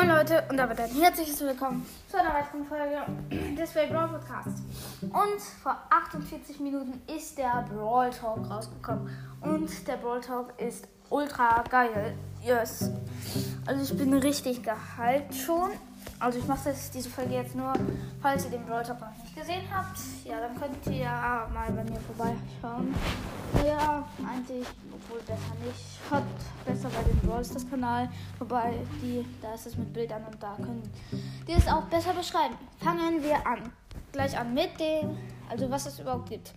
Moin Leute und damit ein herzliches Willkommen zu einer weiteren Folge des Way Brawl Podcast. Und vor 48 Minuten ist der Brawl Talk rausgekommen. Und der Brawl Talk ist ultra geil. Yes. Also ich bin richtig gehypt schon. Also ich mache diese Folge jetzt nur, falls ihr den Brawl Talk noch nicht gesehen habt. Ja, dann könnt ihr ja mal bei mir vorbeischauen. Ja, eigentlich, obwohl besser nicht. Hat besser bei dem Brawl Stars Kanal. Wobei, die, da ist es mit Bildern und da können die es auch besser beschreiben. Fangen wir an. Gleich an mit dem, also was es überhaupt gibt.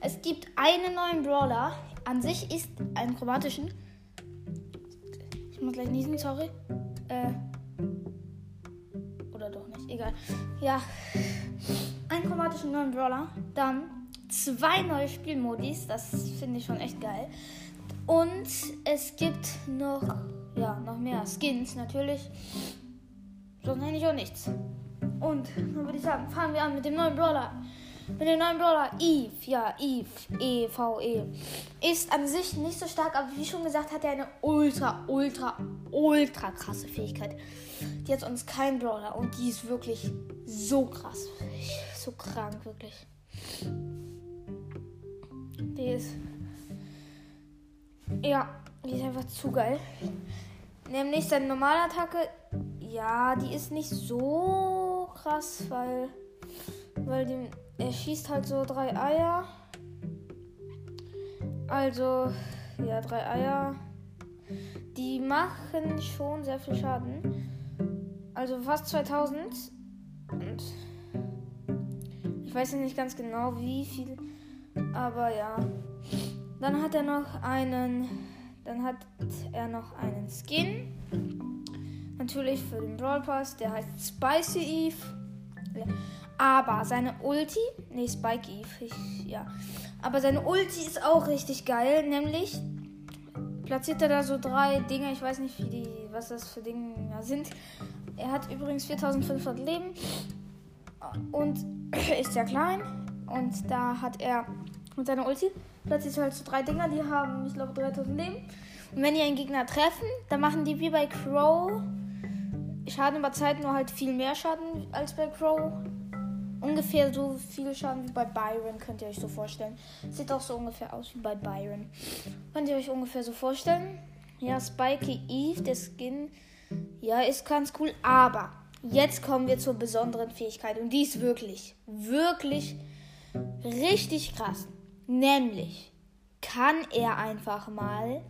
Es gibt einen neuen Brawler. An sich ist ein chromatischen. Ich muss gleich niesen, sorry. Äh, oder doch nicht, egal. Ja, einen chromatischen neuen Brawler. Dann zwei neue Spielmodis, das finde ich schon echt geil. Und es gibt noch, ja, noch mehr Skins natürlich. Sonst nenne ich auch nichts. Und dann würde ich sagen, fangen wir an mit dem neuen Brawler. Mit dem neuen Brawler Eve, ja, Eve, E-V-E. -E. Ist an sich nicht so stark, aber wie schon gesagt, hat er eine ultra, ultra, ultra krasse Fähigkeit. Die hat sonst kein Brawler und die ist wirklich so krass. So krank, wirklich. Die ist. Ja, die ist einfach zu geil. Nämlich seine normale Attacke. Ja, die ist nicht so krass, weil. Weil die, er schießt halt so drei Eier. Also, ja, drei Eier. Die machen schon sehr viel Schaden. Also fast 2000. Und ich weiß nicht ganz genau, wie viel. Aber ja. Dann hat er noch einen. Dann hat er noch einen Skin. Natürlich für den Brawl Pass. Der heißt Spicy Eve. Aber seine Ulti. Nee, Spike Eve. Ich, ja. Aber seine Ulti ist auch richtig geil. Nämlich platziert er da so drei Dinge. Ich weiß nicht, wie die, was das für Dinge sind. Er hat übrigens 4500 Leben. Und ist ja klein. Und da hat er mit seiner Ulti plötzlich halt so drei Dinger, die haben, ich glaube, 3000 Leben. Und wenn die einen Gegner treffen, dann machen die wie bei Crow Schaden über Zeit, nur halt viel mehr Schaden als bei Crow. Ungefähr so viel Schaden wie bei Byron, könnt ihr euch so vorstellen. Sieht auch so ungefähr aus wie bei Byron. Könnt ihr euch ungefähr so vorstellen? Ja, Spikey Eve, der Skin, ja, ist ganz cool. Aber jetzt kommen wir zur besonderen Fähigkeit. Und die ist wirklich, wirklich richtig krass. Nämlich kann er einfach mal,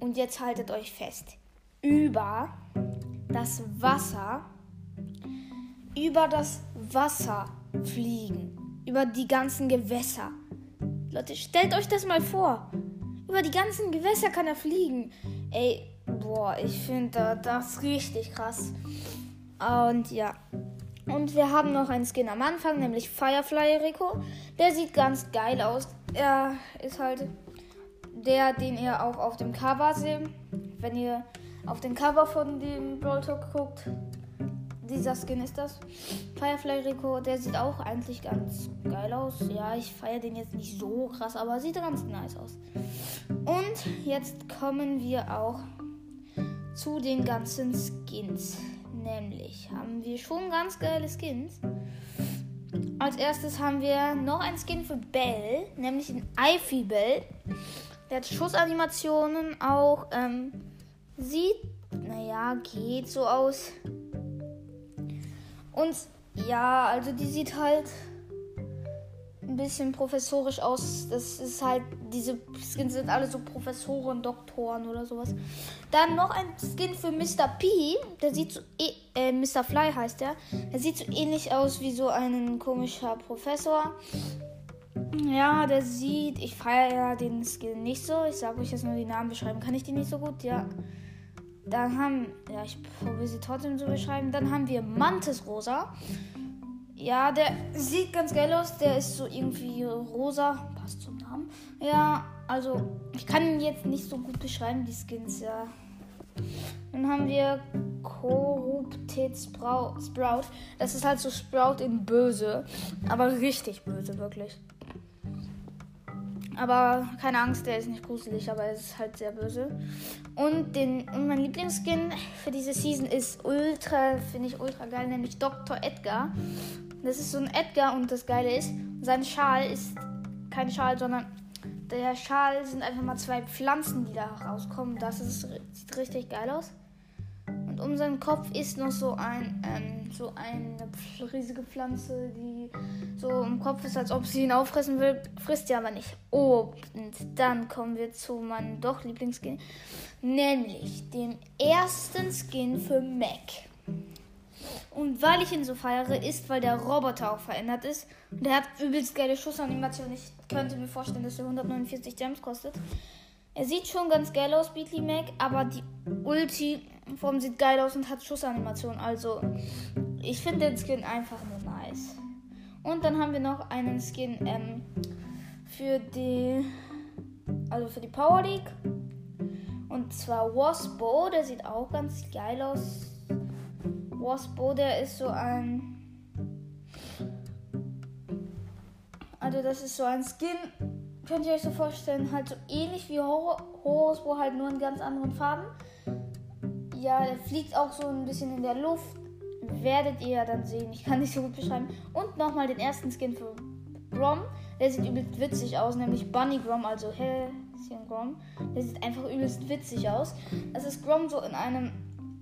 und jetzt haltet euch fest, über das Wasser, über das Wasser fliegen. Über die ganzen Gewässer. Leute, stellt euch das mal vor. Über die ganzen Gewässer kann er fliegen. Ey, boah, ich finde das richtig krass. Und ja. Und wir haben noch einen Skin am Anfang, nämlich Firefly Rico. Der sieht ganz geil aus. Er ist halt der, den ihr auch auf dem Cover seht. Wenn ihr auf dem Cover von dem Brawl Talk guckt, dieser Skin ist das. Firefly Rico, der sieht auch eigentlich ganz geil aus. Ja, ich feiere den jetzt nicht so krass, aber sieht ganz nice aus. Und jetzt kommen wir auch zu den ganzen Skins. Nämlich haben wir schon ganz geile Skins. Als erstes haben wir noch ein Skin für Bell, nämlich ein Ivy Bell. Der hat Schussanimationen auch. Ähm, sieht, naja, geht so aus. Und ja, also die sieht halt ein bisschen professorisch aus. Das ist halt, diese Skins sind alle so Professoren, Doktoren oder sowas. Dann noch ein Skin für Mr. P. Der sieht so, äh, Mr. Fly heißt der. Der sieht so ähnlich aus wie so ein komischer Professor. Ja, der sieht, ich feiere ja den Skin nicht so. Ich sage euch jetzt nur die Namen beschreiben. Kann ich die nicht so gut? Ja. Dann haben, ja, ich probiere sie trotzdem zu beschreiben. Dann haben wir Mantis Rosa. Ja, der sieht ganz geil aus. Der ist so irgendwie rosa. Passt zum Namen. Ja, also ich kann ihn jetzt nicht so gut beschreiben, die Skins, ja. Dann haben wir Korrupted Sprout. Das ist halt so Sprout in böse. Aber richtig böse, wirklich. Aber keine Angst, der ist nicht gruselig, aber er ist halt sehr böse. Und, den, und mein Lieblingsskin für diese Season ist ultra, finde ich ultra geil, nämlich Dr. Edgar. Das ist so ein Edgar und das Geile ist, sein Schal ist kein Schal, sondern der Schal sind einfach mal zwei Pflanzen, die da rauskommen. Das ist, sieht richtig geil aus. Und um seinen Kopf ist noch so ein, ähm, so eine riesige Pflanze, die so im Kopf ist, als ob sie ihn auffressen will. Frisst sie aber nicht. Oh, und dann kommen wir zu meinem doch Lieblingsskin. Nämlich dem ersten Skin für Mac. Und weil ich ihn so feiere, ist, weil der Roboter auch verändert ist. Und der hat übelst geile Schussanimation. Ich könnte mir vorstellen, dass er 149 Gems kostet. Er sieht schon ganz geil aus, Beatly Mac, aber die Ulti-Form sieht geil aus und hat Schussanimation. Also, ich finde den Skin einfach nur nice. Und dann haben wir noch einen Skin ähm, für die, also für die Power League. Und zwar Waspo, der sieht auch ganz geil aus. Waspo, der ist so ein. Also, das ist so ein Skin, könnt ihr euch so vorstellen, halt so ähnlich wie Horus, wo halt nur in ganz anderen Farben. Ja, der fliegt auch so ein bisschen in der Luft. Werdet ihr ja dann sehen. Ich kann nicht so gut beschreiben. Und nochmal den ersten Skin für Grom. Der sieht übelst witzig aus, nämlich Bunny Grom, also Häschen Grom. Der sieht einfach übelst witzig aus. Das ist Grom so in einem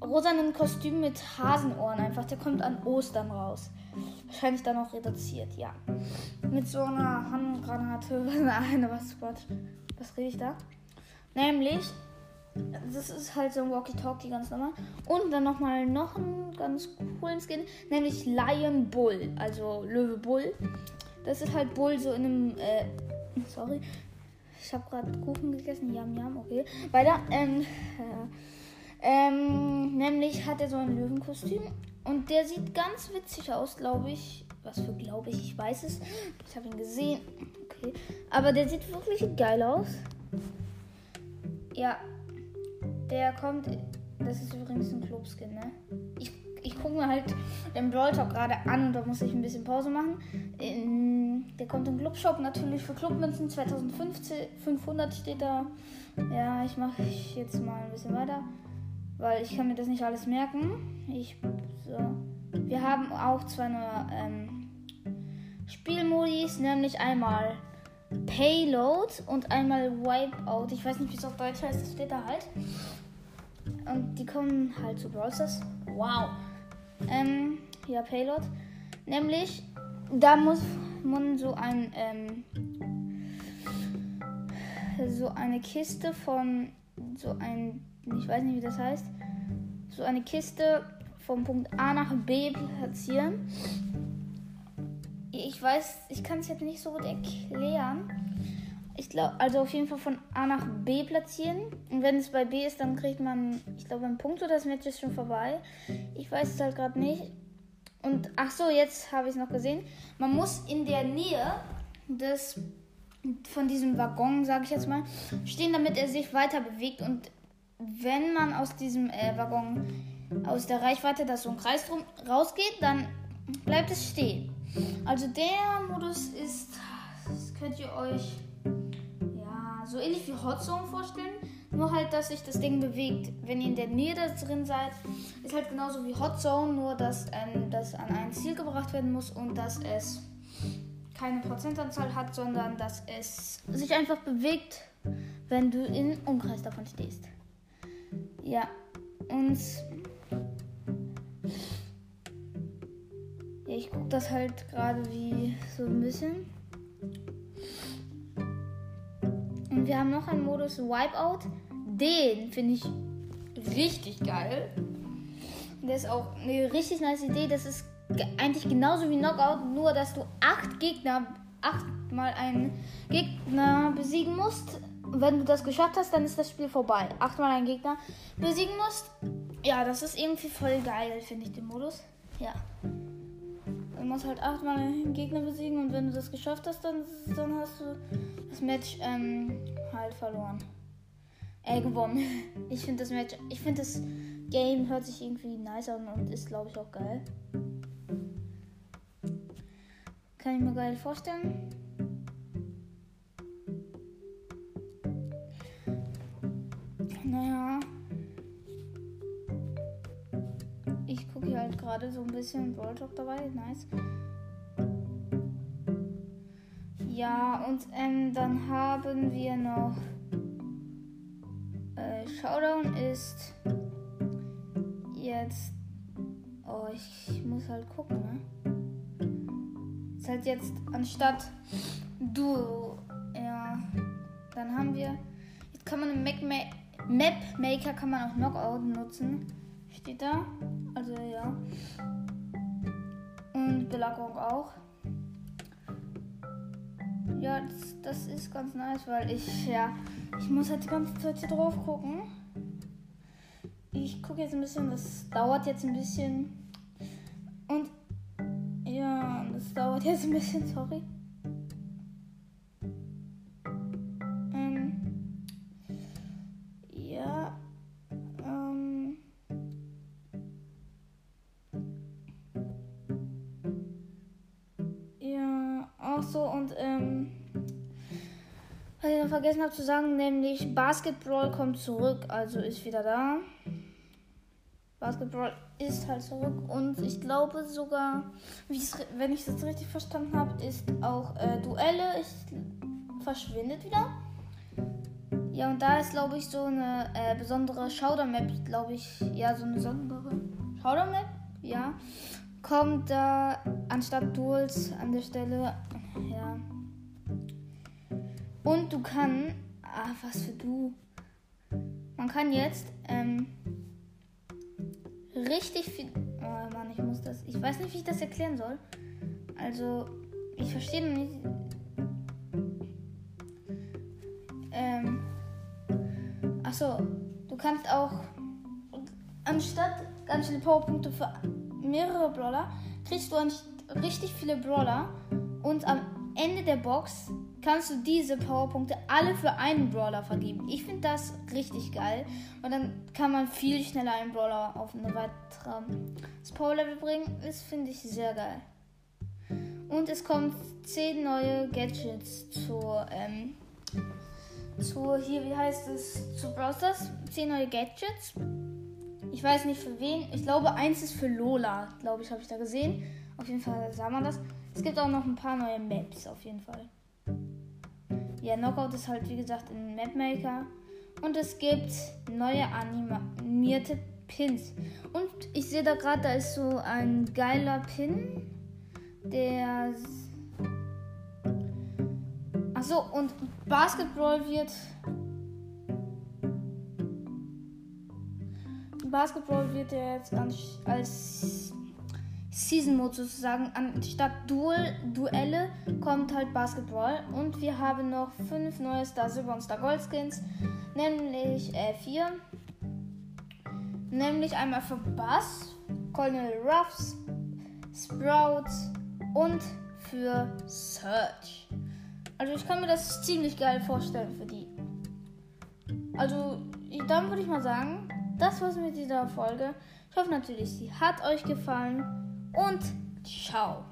rosanen Kostüm mit Hasenohren einfach. Der kommt an Ostern raus. Wahrscheinlich dann auch reduziert, ja. Mit so einer Handgranate. Nein, was, was, was rede ich da? Nämlich, das ist halt so ein Walkie-Talkie ganz normal. Und dann nochmal noch einen ganz coolen Skin, nämlich Lion Bull, also Löwe Bull. Das ist halt Bull so in einem, äh, sorry, ich habe gerade Kuchen gegessen, yam yam, okay. Weiter, ähm, äh, ähm, nämlich hat er so ein Löwenkostüm und der sieht ganz witzig aus, glaube ich. Was für glaube ich, ich weiß es. Ich habe ihn gesehen. Okay. Aber der sieht wirklich geil aus. Ja. Der kommt. Das ist übrigens ein Clubskin, ne? Ich, ich gucke mir halt den Brawl Talk gerade an und da muss ich ein bisschen Pause machen. In, der kommt im Clubshop natürlich für Clubmünzen 2015. 500 steht da. Ja, ich mache jetzt mal ein bisschen weiter weil ich kann mir das nicht alles merken. Ich, so. Wir haben auch zwei neue ähm, Spielmodis, nämlich einmal Payload und einmal Wipeout. Ich weiß nicht, wie es auf Deutsch heißt, das steht da halt. Und die kommen halt zu Brawl Wow. Ähm, ja, Payload. Nämlich, da muss man so ein, ähm, so eine Kiste von so ein ich weiß nicht, wie das heißt, so eine Kiste vom Punkt A nach B platzieren. Ich weiß, ich kann es jetzt nicht so gut erklären. Ich glaube, also auf jeden Fall von A nach B platzieren. Und wenn es bei B ist, dann kriegt man, ich glaube, einen Punkt oder das Match ist schon vorbei. Ich weiß es halt gerade nicht. Und ach so, jetzt habe ich es noch gesehen. Man muss in der Nähe des von diesem Waggon, sage ich jetzt mal, stehen, damit er sich weiter bewegt und wenn man aus diesem äh, Waggon aus der Reichweite, dass so ein Kreis drum rausgeht, dann bleibt es stehen. Also der Modus ist, das könnt ihr euch ja so ähnlich wie Hot Zone vorstellen. Nur halt, dass sich das Ding bewegt. Wenn ihr in der Nähe da drin seid, ist halt genauso wie Hot Zone, nur dass ähm, das an ein Ziel gebracht werden muss und dass es keine Prozentanzahl hat, sondern dass es sich einfach bewegt, wenn du im Umkreis davon stehst. Ja, und ich gucke das halt gerade wie so ein bisschen. Und wir haben noch einen Modus Wipeout. Den finde ich richtig geil. Der ist auch eine richtig nice Idee. Das ist eigentlich genauso wie Knockout, nur dass du acht Gegner, achtmal einen Gegner besiegen musst wenn du das geschafft hast, dann ist das Spiel vorbei. Achtmal einen Gegner besiegen musst. Ja, das ist irgendwie voll geil, finde ich, den Modus. Ja. Du musst halt achtmal einen Gegner besiegen und wenn du das geschafft hast, dann, dann hast du das Match ähm, halt verloren. Äh, gewonnen. Ich finde das Match, ich finde das Game hört sich irgendwie nice an und ist, glaube ich, auch geil. Kann ich mir geil vorstellen. Naja. Halt gerade so ein bisschen Brawl dabei. Nice. Ja, und ähm, dann haben wir noch. Äh, Showdown ist jetzt. Oh, ich muss halt gucken, ne? Ist halt jetzt anstatt Duo. Ja. Dann haben wir. Jetzt kann man im Mac Map Maker kann man auch Knockout nutzen. Steht da. Also ja. Und Belagerung auch. Ja, das, das, ist ganz nice, weil ich, ja, ich muss halt die ganze Zeit hier drauf gucken. Ich gucke jetzt ein bisschen, das dauert jetzt ein bisschen. Und ja, das dauert jetzt ein bisschen, sorry. Noch vergessen habe zu sagen, nämlich Basketball kommt zurück, also ist wieder da. Basketball ist halt zurück und ich glaube sogar, wenn ich das richtig verstanden habe, ist auch äh, Duelle ist, verschwindet wieder. Ja, und da ist, glaube ich, so eine äh, besondere Showdown-Map, glaube ich, ja, so eine besondere Showdown-Map, ja, kommt da anstatt Duels an der Stelle, ja, und du kannst. Ah, was für du. Man kann jetzt ähm, richtig viel. Oh Mann, ich muss das. Ich weiß nicht, wie ich das erklären soll. Also, ich verstehe nicht. Ähm. Achso, du kannst auch. Anstatt ganz viele Powerpunkte für mehrere Brawler, kriegst du richtig viele Brawler. Und am Ende der Box kannst du diese Powerpunkte alle für einen Brawler vergeben. Ich finde das richtig geil. Und dann kann man viel schneller einen Brawler auf eine weitere Power-Level bringen. Das finde ich sehr geil. Und es kommen 10 neue Gadgets zur, ähm, zu, hier, wie heißt es, zu Browsers. 10 neue Gadgets. Ich weiß nicht für wen. Ich glaube, eins ist für Lola, glaube ich, habe ich da gesehen. Auf jeden Fall sah man das. Es gibt auch noch ein paar neue Maps, auf jeden Fall. Ja, Knockout ist halt wie gesagt in Mapmaker. Und es gibt neue animierte Pins. Und ich sehe da gerade, da ist so ein geiler Pin. Der. Achso, und Basketball wird. Basketball wird jetzt als Season Mode sozusagen. Anstatt Duel, Duelle kommt halt Basketball. Und wir haben noch fünf neue Star Silber und Star Gold Skins. Nämlich äh, vier. Nämlich einmal für Bass, Colonel Ruffs, Sprouts und für Search. Also ich kann mir das ziemlich geil vorstellen für die. Also dann würde ich mal sagen, das war's mit dieser Folge. Ich hoffe natürlich, sie hat euch gefallen und ciao.